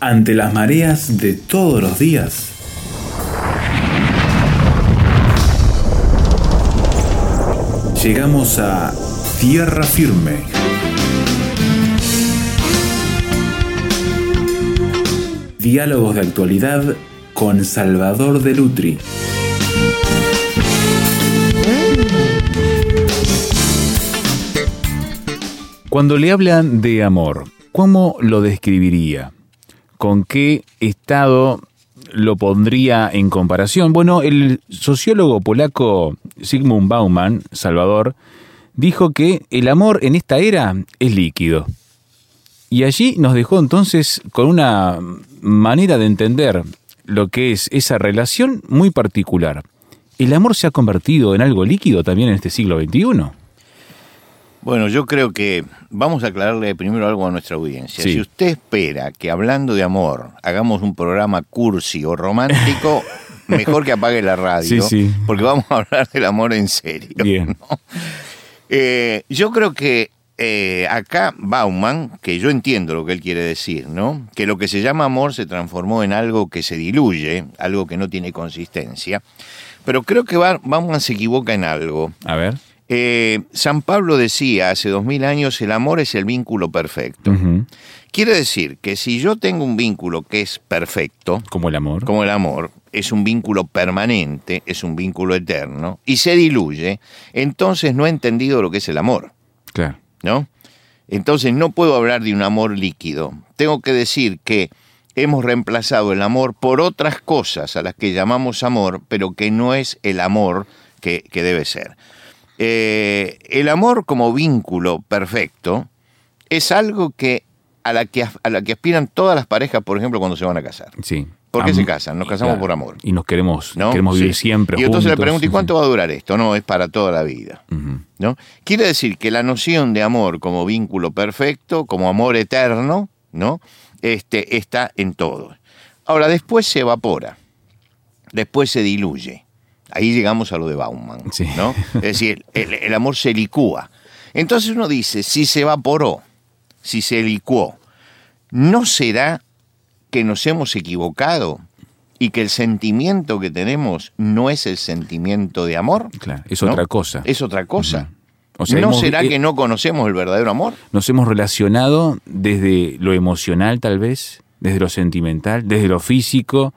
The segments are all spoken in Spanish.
ante las mareas de todos los días. Llegamos a tierra firme. Diálogos de actualidad con Salvador de Lutri. Cuando le hablan de amor, ¿cómo lo describiría? ¿Con qué estado lo pondría en comparación? Bueno, el sociólogo polaco Sigmund Bauman, Salvador, dijo que el amor en esta era es líquido. Y allí nos dejó entonces con una manera de entender lo que es esa relación muy particular. ¿El amor se ha convertido en algo líquido también en este siglo XXI? Bueno, yo creo que vamos a aclararle primero algo a nuestra audiencia. Sí. Si usted espera que hablando de amor hagamos un programa cursi o romántico, mejor que apague la radio, Sí, sí. porque vamos a hablar del amor en serio. Bien. ¿no? Eh, yo creo que eh, acá Bauman, que yo entiendo lo que él quiere decir, ¿no? Que lo que se llama amor se transformó en algo que se diluye, algo que no tiene consistencia. Pero creo que Ba- Bauman se equivoca en algo. A ver. Eh, San Pablo decía hace dos mil años, el amor es el vínculo perfecto. Quiere decir que si yo tengo un vínculo que es perfecto, Como el amor. como el amor, es un vínculo permanente, es un vínculo eterno, y se diluye, entonces no he entendido lo que es el amor, Claro. ¿no? Entonces no puedo hablar de un amor líquido. Tengo que decir que hemos reemplazado el amor por otras cosas a las que llamamos amor, pero que no es el amor que, que debe ser. Eh, el amor como vínculo perfecto es algo que a la que, a la que aspiran todas las parejas, por ejemplo, cuando se van a casar. Sí. ¿Por qué Am- se casan? Nos casamos Claro. por amor. Y nos queremos, ¿no? queremos vivir Sí. siempre Y entonces le pregunto, ¿y cuánto va a durar esto? No, es para toda la vida. ¿no? Quiere decir que la noción de amor como vínculo perfecto, como amor eterno, ¿no? Este, está en todo. Ahora, después se evapora, después se diluye. Ahí llegamos a lo de Bauman, Sí. ¿no? Es decir, el, el amor se licúa. Entonces uno dice, si se evaporó, si se licuó, ¿no será que nos hemos equivocado y que el sentimiento que tenemos no es el sentimiento de amor? Claro, es ¿no? otra cosa. Es otra cosa. O sea, ¿No hemos- será que no conocemos el verdadero amor? nos hemos relacionado desde lo emocional tal vez, desde lo sentimental, desde lo físico,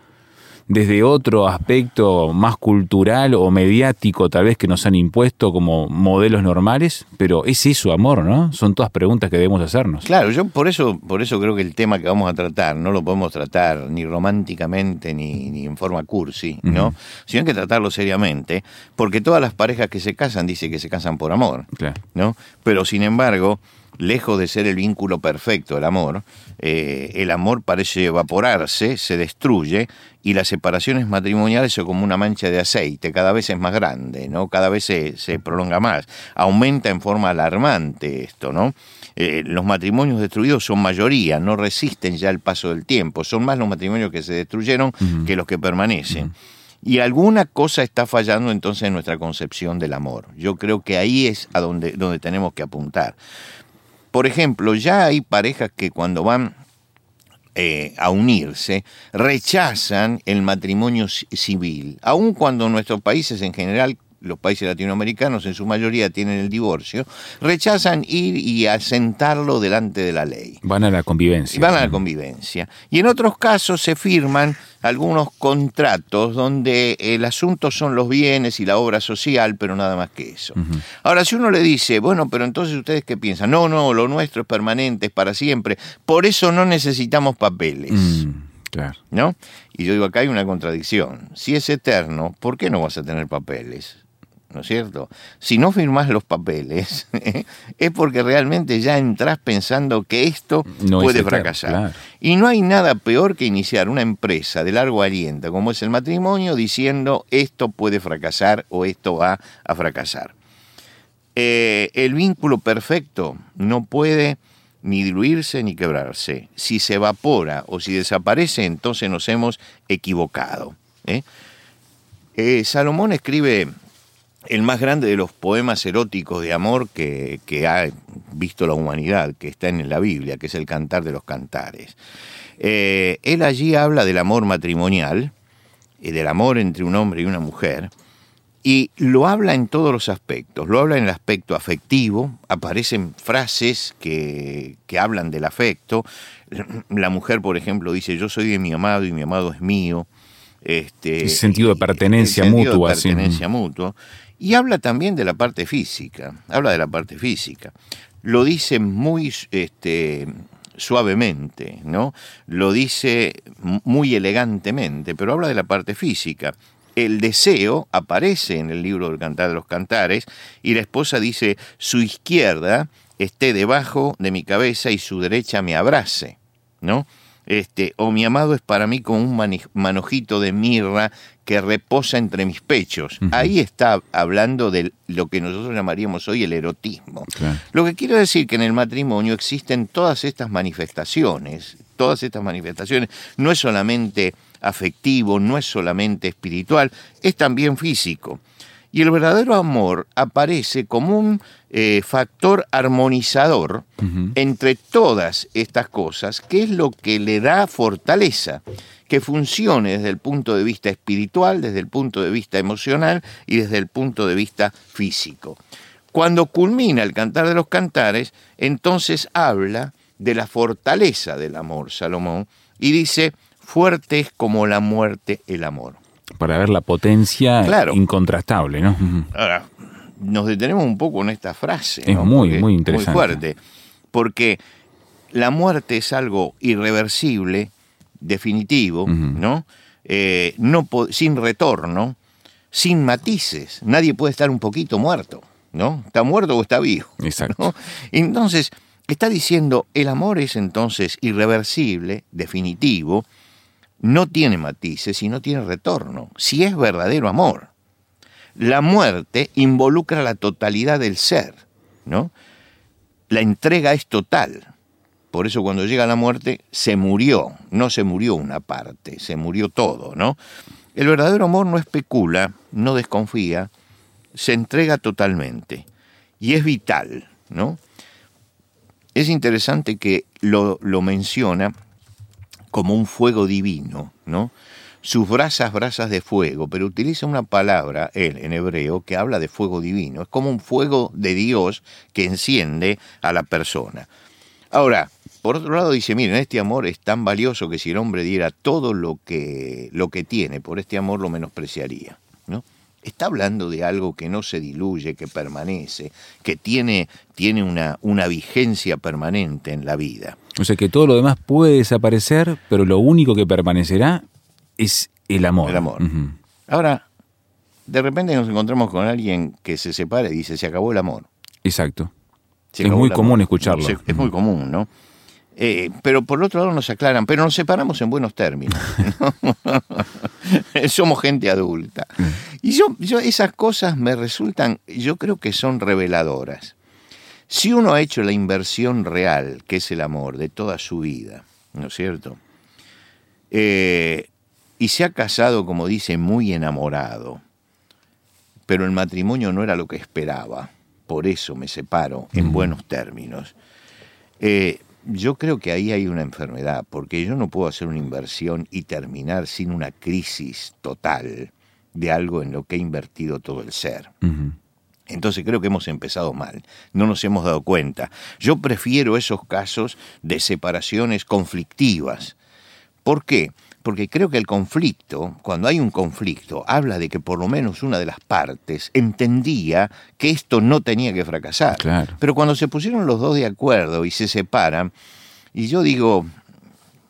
desde otro aspecto más cultural o mediático tal vez que nos han impuesto como modelos normales, pero es eso amor, ¿no? Son todas preguntas que debemos hacernos. Claro, yo por eso, por eso creo que el tema que vamos a tratar no lo podemos tratar ni románticamente ni, ni en forma cursi, ¿no? Sino hay que tratarlo seriamente, porque todas las parejas que se casan dicen que se casan por amor, Claro. ¿no? Pero sin embargo, lejos de ser el vínculo perfecto, el amor, eh, el amor parece evaporarse, se destruye y las separaciones matrimoniales son como una mancha de aceite, cada vez es más grande, ¿no? Cada vez se, se prolonga más, aumenta en forma alarmante esto, ¿no? Eh, los matrimonios destruidos son mayoría, no resisten ya el paso del tiempo, son más los matrimonios que se destruyeron que los que permanecen. Y alguna cosa está fallando entonces en nuestra concepción del amor. Yo creo que ahí es a donde, donde tenemos que apuntar. Por ejemplo, ya hay parejas que cuando van eh, a unirse rechazan el matrimonio ci- civil, aun cuando nuestros países en general, los países latinoamericanos en su mayoría tienen el divorcio, rechazan ir y asentarlo delante de la ley. Van a la convivencia. Y van a la convivencia. Y en otros casos se firman algunos contratos donde el asunto son los bienes y la obra social, pero nada más que eso. Ahora, si uno le dice, bueno, pero entonces ustedes qué piensan? No, no, lo nuestro es permanente, es para siempre. Por eso no necesitamos papeles. Mm, claro. ¿No? Y yo digo, acá hay una contradicción. Si es eterno, ¿por qué no vas a tener papeles? ¿No es cierto? Si no firmás los papeles, es porque realmente ya entras pensando que esto No puede fracasar. claro. Y no hay nada peor que iniciar una empresa de largo aliento como es el matrimonio diciendo esto puede fracasar o esto va a fracasar. Eh, el vínculo perfecto no puede ni diluirse ni quebrarse. Si se evapora o si desaparece, entonces nos hemos equivocado. ¿eh? Eh, Salomón escribe el más grande de los poemas eróticos de amor que, que, ha visto la humanidad, que está en la Biblia, que es el Cantar de los Cantares. Eh, él allí habla del amor matrimonial, y del amor entre un hombre y una mujer, y lo habla en todos los aspectos. Lo habla en el aspecto afectivo, aparecen frases que, que hablan del afecto. La mujer, por ejemplo, dice, yo soy de mi amado y mi amado es mío. Este, el sentido de pertenencia el sentido mutua. De pertenencia mutua. Y habla también de la parte física, habla de la parte física. Lo dice muy este, suavemente, ¿no? Lo dice muy elegantemente, pero habla de la parte física. El deseo aparece en el libro del Cantar de los Cantares y la esposa dice, su izquierda esté debajo de mi cabeza y su derecha me abrace, ¿no? Este, o mi amado es para mí como un manojito de mirra que reposa entre mis pechos. Uh -huh. Ahí está hablando de lo que nosotros llamaríamos hoy el erotismo. Claro. Lo que quiero decir que en el matrimonio existen todas estas manifestaciones, todas estas manifestaciones, no es solamente afectivo, no es solamente espiritual, es también físico. Y el verdadero amor aparece como un eh, factor armonizador uh -huh. entre todas estas cosas, que es lo que le da fortaleza, que funcione desde el punto de vista espiritual, desde el punto de vista emocional y desde el punto de vista físico. Cuando culmina el cantar de los cantares, entonces habla de la fortaleza del amor, Salomón, y dice, fuerte es como la muerte el amor para ver la potencia claro. incontrastable, ¿no? Ahora, nos detenemos un poco en esta frase. Es ¿no? muy, porque, muy interesante. Muy fuerte. Porque la muerte es algo irreversible, definitivo, uh -huh. ¿no? Eh, no sin retorno, sin matices. Nadie puede estar un poquito muerto, ¿no? Está muerto o está vivo. Exacto. ¿no? Entonces, está diciendo, el amor es entonces irreversible, definitivo, no tiene matices y no tiene retorno, si es verdadero amor. La muerte involucra la totalidad del ser, ¿no? La entrega es total. Por eso cuando llega la muerte se murió, no se murió una parte, se murió todo, ¿no? El verdadero amor no especula, no desconfía, se entrega totalmente y es vital, ¿no? Es interesante que lo, lo menciona como un fuego divino, ¿no? Sus brasas, brasas de fuego, pero utiliza una palabra, él, en hebreo, que habla de fuego divino. Es como un fuego de Dios que enciende a la persona. Ahora, por otro lado dice, miren, este amor es tan valioso que si el hombre diera todo lo que, lo que tiene, por este amor lo menospreciaría, ¿no? Está hablando de algo que no se diluye, que permanece, que tiene, tiene una, una vigencia permanente en la vida. O sea que todo lo demás puede desaparecer, pero lo único que permanecerá es el amor. El amor. Uh -huh. Ahora, de repente nos encontramos con alguien que se separa y dice, se acabó el amor. Exacto. Se es muy común escucharlo. Es muy común, ¿no? Eh, pero por otro lado nos aclaran, pero nos separamos en buenos términos. Somos gente adulta. Y yo, yo esas cosas me resultan, yo creo que son reveladoras. Si uno ha hecho la inversión real, que es el amor, de toda su vida, ¿no es cierto? Eh, y se ha casado, como dice, muy enamorado, pero el matrimonio no era lo que esperaba, por eso me separo en buenos términos. Eh, yo creo que ahí hay una enfermedad, porque yo no puedo hacer una inversión y terminar sin una crisis total de algo en lo que he invertido todo el ser. Uh -huh. Entonces creo que hemos empezado mal, no nos hemos dado cuenta. Yo prefiero esos casos de separaciones conflictivas. ¿Por qué? Porque creo que el conflicto, cuando hay un conflicto, habla de que por lo menos una de las partes entendía que esto no tenía que fracasar. Claro. Pero cuando se pusieron los dos de acuerdo y se separan, y yo digo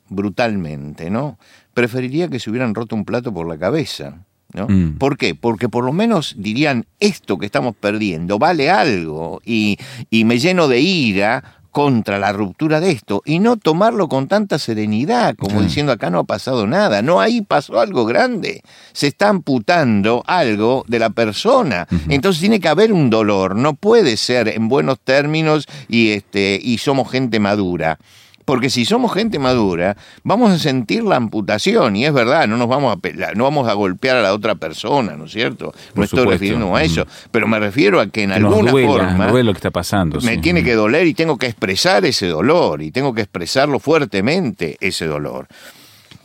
brutalmente, ¿no? Preferiría que se hubieran roto un plato por la cabeza. ¿No? Mm. ¿Por qué? Porque por lo menos dirían, esto que estamos perdiendo vale algo y, y, me lleno de ira contra la ruptura de esto y no tomarlo con tanta serenidad, como sí. diciendo acá no ha pasado nada, no, ahí pasó algo grande, se está amputando algo de la persona, uh -huh. entonces tiene que haber un dolor, no puede ser en buenos términos y, este, y somos gente madura. Porque si somos gente madura, vamos a sentir la amputación, y es verdad, no nos vamos a pe- no vamos a golpear a la otra persona, ¿no es cierto? No estoy supuesto. refiriendo a eso, pero me refiero a que en Que nos alguna duela, forma nos duele lo que está pasando. me sí. tiene que doler y tengo que expresar ese dolor, y tengo que expresarlo fuertemente, ese dolor.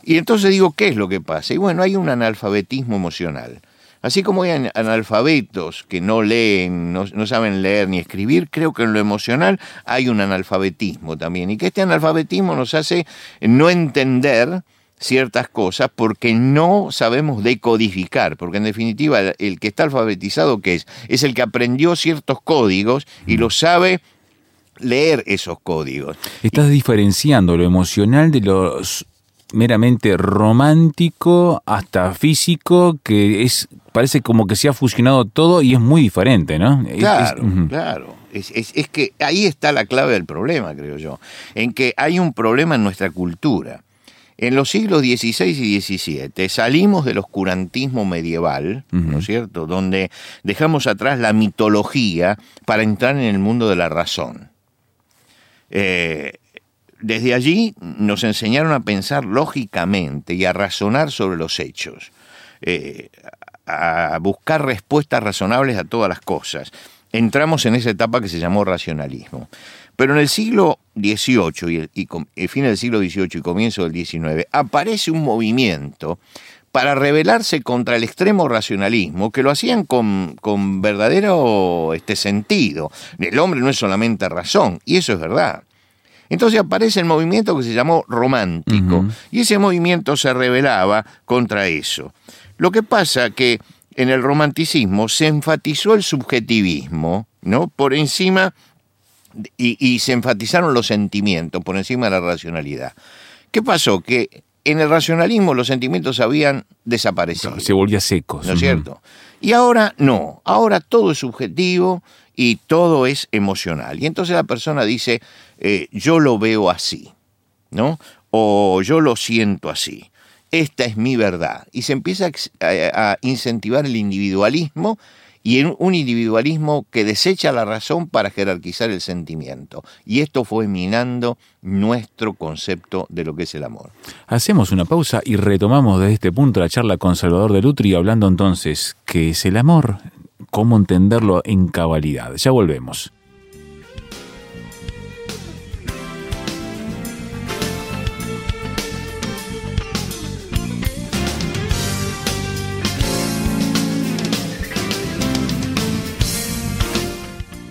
Y entonces digo, ¿qué es lo que pasa? Y bueno, hay un analfabetismo emocional. Así como hay an- analfabetos que no leen, no, no saben leer ni escribir, creo que en lo emocional hay un analfabetismo también. Y que este analfabetismo nos hace no entender ciertas cosas porque no sabemos decodificar, porque en definitiva el- que está alfabetizado, ¿qué es? Es el que aprendió ciertos códigos y lo sabe leer esos códigos. Estás diferenciando lo emocional de lo s- meramente romántico hasta físico, que es parece como que se ha fusionado todo y es muy diferente, ¿no? Es- Claro, claro. Es, es- es que ahí está la clave del problema, creo yo. En que hay un problema en nuestra cultura. En los siglos XVI y XVII salimos del oscurantismo medieval, ¿no es cierto? Donde dejamos atrás la mitología para entrar en el mundo de la razón. Eh, desde allí nos enseñaron a pensar lógicamente y a razonar sobre los hechos, eh, a buscar respuestas razonables a todas las cosas. Entramos en esa etapa que se llamó racionalismo. Pero en el siglo XVIII y, el, el fin del siglo XVIII y comienzo del XIX aparece un movimiento para rebelarse contra el extremo racionalismo, que lo hacían con, con verdadero este, sentido. El hombre no es solamente razón, y eso es verdad. Entonces aparece el movimiento que se llamó romántico, y ese movimiento se rebelaba contra eso. Lo que pasa que en el romanticismo se enfatizó el subjetivismo, ¿no? Por encima y, y se enfatizaron los sentimientos por encima de la racionalidad. ¿Qué pasó? Que en el racionalismo los sentimientos habían desaparecido. Se volvía secos. ¿No es cierto? Y ahora no, ahora todo es subjetivo y todo es emocional. Y entonces la persona dice, eh, yo lo veo así, ¿no? O yo lo siento así. Esta es mi verdad. Y se empieza a incentivar el individualismo y en un individualismo que desecha la razón para jerarquizar el sentimiento. Y esto fue minando nuestro concepto de lo que es el amor. Hacemos una pausa y retomamos desde este punto la charla con Salvador de Lutri, hablando entonces qué es el amor, cómo entenderlo en cabalidad. Ya volvemos.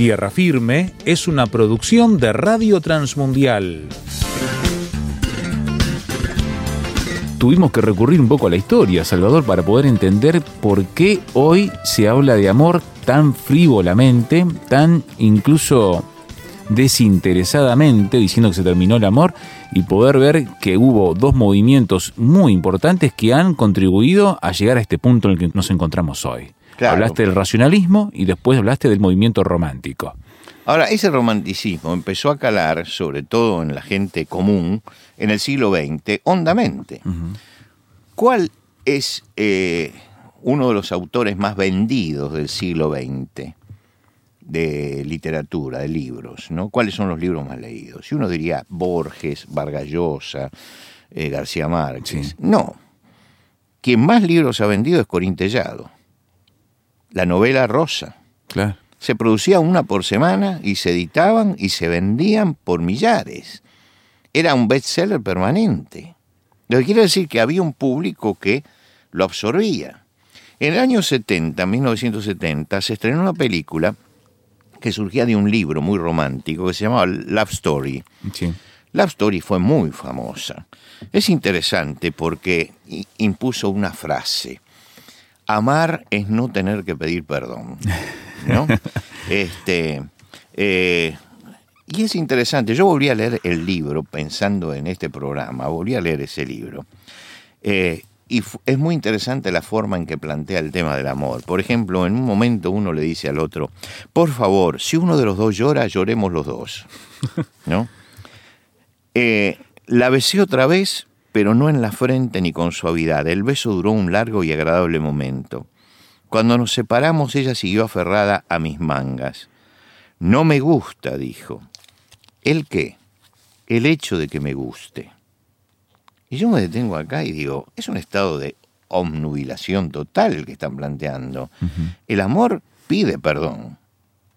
Tierra Firme es una producción de Radio Transmundial. Tuvimos que recurrir un poco a la historia, Salvador, para poder entender por qué hoy se habla de amor tan frívolamente, tan incluso desinteresadamente, diciendo que se terminó el amor, y poder ver que hubo dos movimientos muy importantes que han contribuido a llegar a este punto en el que nos encontramos hoy. Claro. Hablaste del racionalismo y después hablaste del movimiento romántico. Ahora, ese romanticismo empezó a calar, sobre todo en la gente común, en el siglo XX, hondamente. ¿Cuál es eh, uno de los autores más vendidos del siglo XX de literatura, de libros? ¿no? ¿Cuáles son los libros más leídos? Y uno diría Borges, Vargas Llosa, eh, García Márquez. Sí. No. Quien más libros ha vendido es Corín Tellado. La novela Rosa Claro. se producía una por semana y se editaban y se vendían por millares. Era un bestseller permanente. Lo que quiere decir que había un público que lo absorbía. En el año 70, 1970, se estrenó una película que surgía de un libro muy romántico que se llamaba Love Story. Sí. Love Story fue muy famosa. Es interesante porque impuso una frase. Amar es no tener que pedir perdón. ¿no? este, eh, y es interesante, yo volví a leer el libro pensando en este programa, volví a leer ese libro. Eh, y es muy interesante la forma en que plantea el tema del amor. Por ejemplo, en un momento uno le dice al otro, por favor, si uno de los dos llora, lloremos los dos. ¿No? Eh, la besé otra vez, pero no en la frente ni con suavidad. El beso duró un largo y agradable momento. Cuando nos separamos, ella siguió aferrada a mis mangas. No me gusta, dijo. ¿El qué? El hecho de que me guste. Y yo me detengo acá y digo, es un estado de omnubilación total el que están planteando. El amor pide perdón.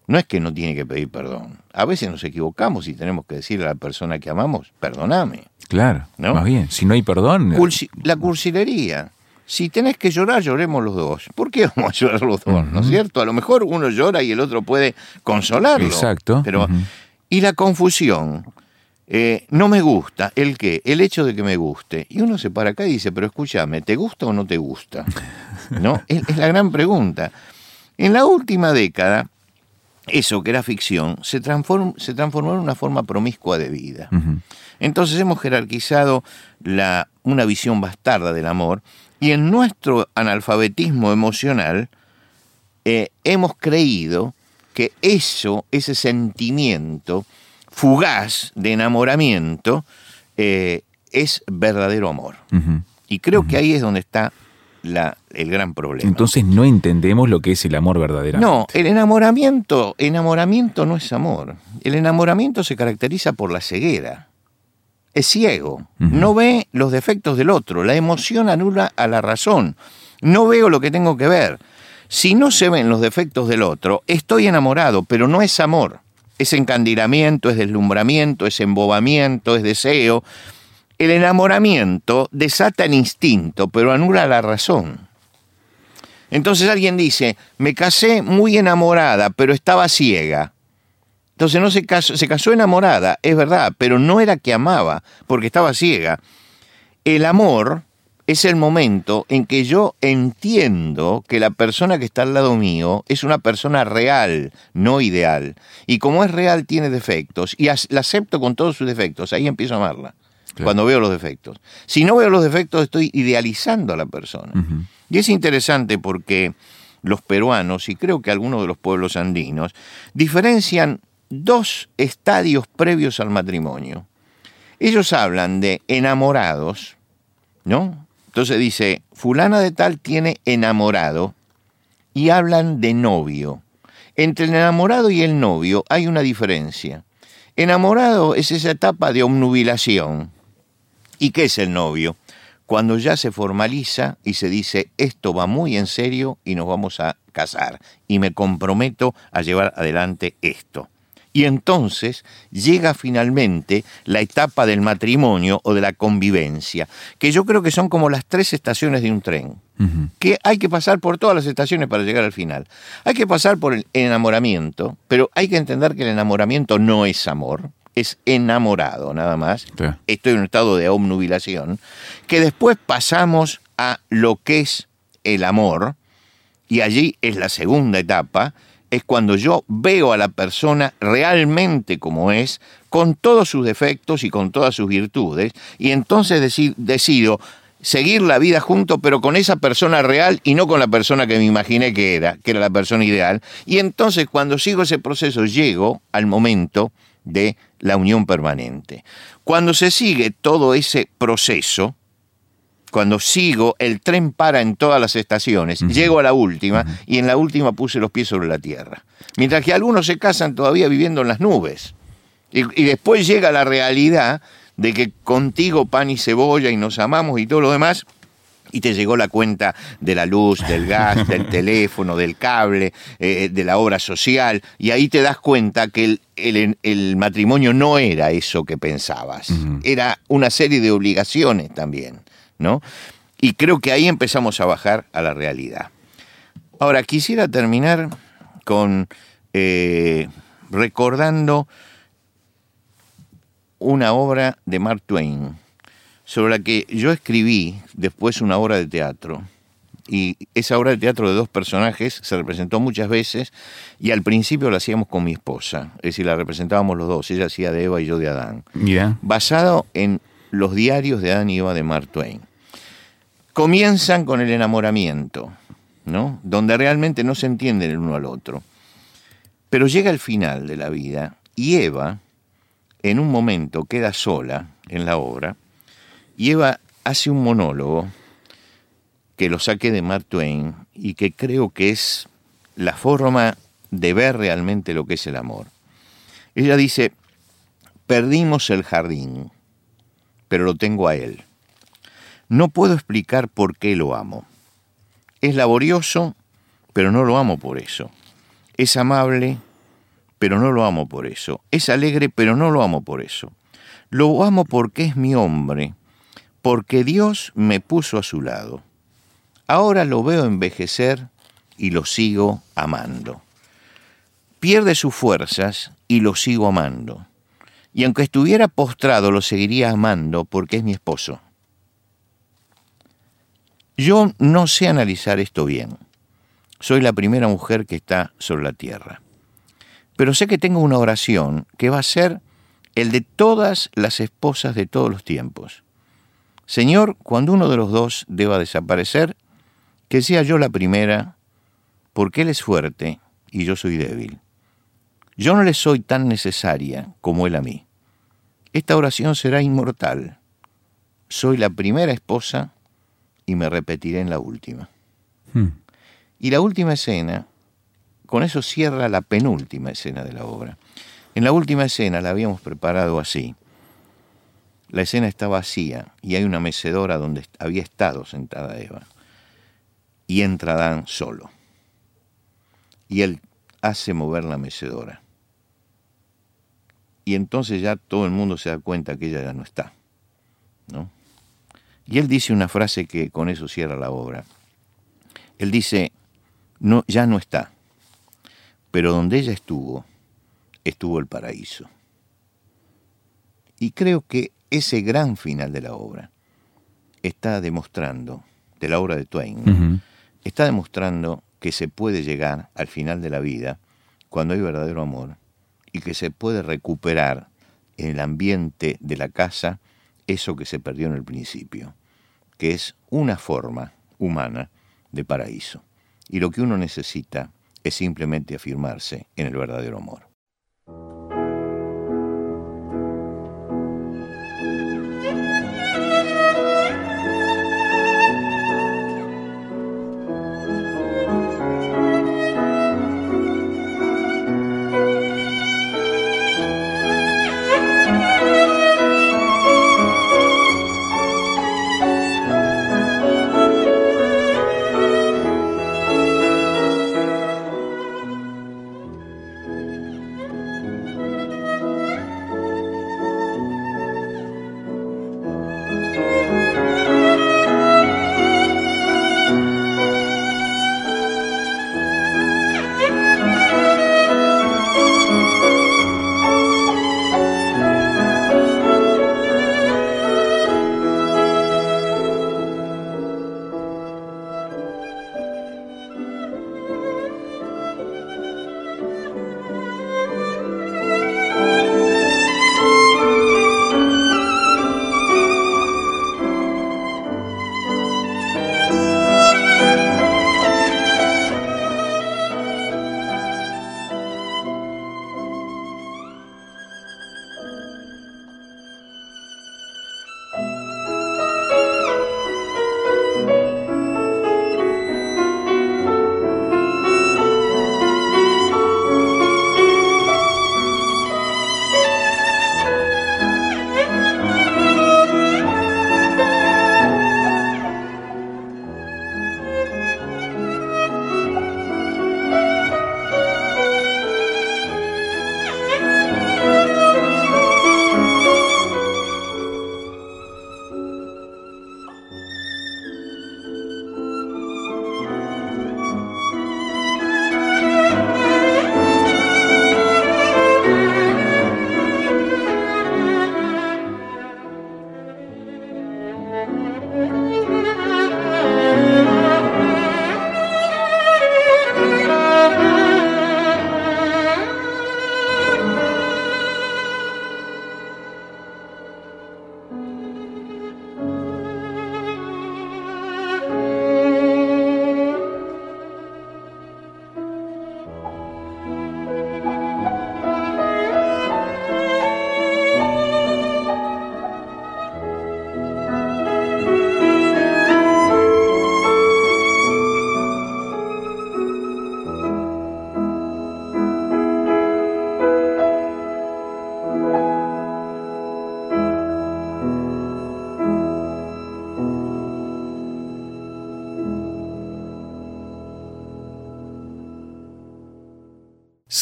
No es que no tiene que pedir perdón. A veces nos equivocamos y tenemos que decirle a la persona que amamos, perdóname. Claro, ¿no? más bien, si no hay perdón... la cursilería. Si tenés que llorar, lloremos los dos. ¿Por qué vamos a llorar los dos? ¿No es cierto? A lo mejor uno llora y el otro puede consolarlo. Exacto. Pero, Y la confusión. Eh, no me gusta. ¿El qué? El hecho de que me guste. Y uno se para acá y dice, pero escúchame, ¿te gusta o no te gusta? ¿No? es, la gran pregunta. En la última década, eso que era ficción se, se transformó en una forma promiscua de vida. Entonces hemos jerarquizado la, una visión bastarda del amor y en nuestro analfabetismo emocional eh, hemos creído que eso, ese sentimiento, fugaz de enamoramiento eh, es verdadero amor. Y creo que ahí es donde está la, el gran problema. Entonces no entendemos lo que es el amor verdadero. No, el enamoramiento, enamoramiento no es amor. El enamoramiento se caracteriza por la ceguera. Es ciego, no ve los defectos del otro, la emoción anula a la razón. No veo lo que tengo que ver. Si no se ven los defectos del otro, estoy enamorado, pero no es amor es encandilamiento, es deslumbramiento, es embobamiento, es deseo. El enamoramiento desata el instinto, pero anula la razón. Entonces alguien dice, me casé muy enamorada, pero estaba ciega. Entonces no se casó, se casó enamorada, es verdad, pero no era que amaba, porque estaba ciega. El amor es el momento en que yo entiendo que la persona que está al lado mío es una persona real, no ideal. Y como es real, tiene defectos. Y la acepto con todos sus defectos. Ahí empiezo a amarla. Cuando veo los defectos. Si no veo los defectos, estoy idealizando a la persona. Y es interesante porque los peruanos, y creo que algunos de los pueblos andinos, diferencian dos estadios previos al matrimonio. Ellos hablan de enamorados, ¿no? Entonces dice, fulana de tal tiene enamorado y hablan de novio. Entre el enamorado y el novio hay una diferencia. Enamorado es esa etapa de omnubilación. ¿Y qué es el novio? Cuando ya se formaliza y se dice, esto va muy en serio y nos vamos a casar y me comprometo a llevar adelante esto. Y entonces llega finalmente la etapa del matrimonio o de la convivencia, que yo creo que son como las tres estaciones de un tren, que hay que pasar por todas las estaciones para llegar al final. Hay que pasar por el enamoramiento, pero hay que entender que el enamoramiento no es amor, es enamorado nada más. Estoy en un estado de omnubilación, que después pasamos a lo que es el amor, y allí es la segunda etapa, es cuando yo veo a la persona realmente como es, con todos sus defectos y con todas sus virtudes, y entonces decido seguir la vida junto, pero con esa persona real y no con la persona que me imaginé que era, que era la persona ideal. Y entonces cuando sigo ese proceso llego al momento de la unión permanente. Cuando se sigue todo ese proceso, cuando sigo, el tren para en todas las estaciones, llego a la última y en la última puse los pies sobre la tierra. Mientras que algunos se casan todavía viviendo en las nubes. Y, y después llega la realidad de que contigo pan y cebolla y nos amamos y todo lo demás, y te llegó la cuenta de la luz, del gas, del teléfono, del cable, eh, de la obra social, y ahí te das cuenta que el, matrimonio no era eso que pensabas, era una serie de obligaciones también. ¿no? Y creo que ahí empezamos a bajar a la realidad. Ahora, quisiera terminar con eh, recordando una obra de Mark Twain, sobre la que yo escribí después una obra de teatro, Y esa obra de teatro de dos personajes se representó muchas veces y al principio la hacíamos con mi esposa, es decir, la representábamos los dos, ella hacía de Eva y yo de Adán, basado en los diarios de Adán y Eva de Mark Twain. Comienzan con el enamoramiento, ¿no? Donde realmente no se entienden el uno al otro. Pero llega el final de la vida y Eva, en un momento, queda sola en la obra y Eva hace un monólogo que lo saqué de Mark Twain y que creo que es la forma de ver realmente lo que es el amor. Ella dice, perdimos el jardín, pero lo tengo a él. No puedo explicar por qué lo amo. Es laborioso, pero no lo amo por eso. Es amable, pero no lo amo por eso. Es alegre, pero no lo amo por eso. Lo amo porque es mi hombre, porque Dios me puso a su lado. Ahora lo veo envejecer y lo sigo amando. Pierde sus fuerzas y lo sigo amando. Y aunque estuviera postrado, lo seguiría amando porque es mi esposo. Yo no sé analizar esto bien. Soy la primera mujer que está sobre la tierra. Pero sé que tengo una oración que va a ser el de todas las esposas de todos los tiempos. Señor, cuando uno de los dos deba desaparecer, que sea yo la primera, porque Él es fuerte y yo soy débil. Yo no le soy tan necesaria como Él a mí. Esta oración será inmortal. Soy la primera esposa y me repetiré en la última. Hmm. Y la última escena, con eso cierra la penúltima escena de la obra. En la última escena la habíamos preparado así. La escena está vacía y hay una mecedora donde había estado sentada Eva. Y entra Adán solo. Y él hace mover la mecedora. Y entonces ya todo el mundo se da cuenta que ella ya no está. ¿no? Y él dice una frase que con eso cierra la obra. Él dice, no, ya no está, pero donde ella estuvo, estuvo el paraíso. Y creo que ese gran final de la obra está demostrando, de la obra de Twain, está demostrando que se puede llegar al final de la vida cuando hay verdadero amor y que se puede recuperar en el ambiente de la casa eso que se perdió en el principio, que es una forma humana de paraíso. Y lo que uno necesita es simplemente afirmarse en el verdadero amor.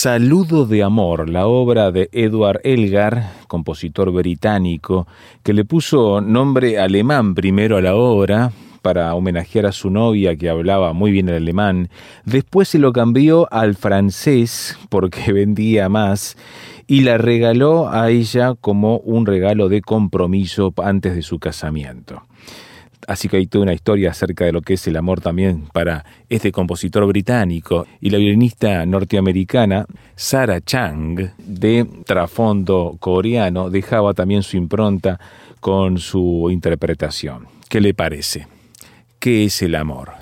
Saludo de Amor, la obra de Edward Elgar, compositor británico, que le puso nombre alemán primero a la obra para homenajear a su novia que hablaba muy bien el alemán. Después se lo cambió al francés porque vendía más y la regaló a ella como un regalo de compromiso antes de su casamiento. Así que hay toda una historia acerca de lo que es el amor también para este compositor británico y la violinista norteamericana Sarah Chang, de trasfondo coreano, dejaba también su impronta con su interpretación. ¿Qué le parece? ¿Qué es el amor?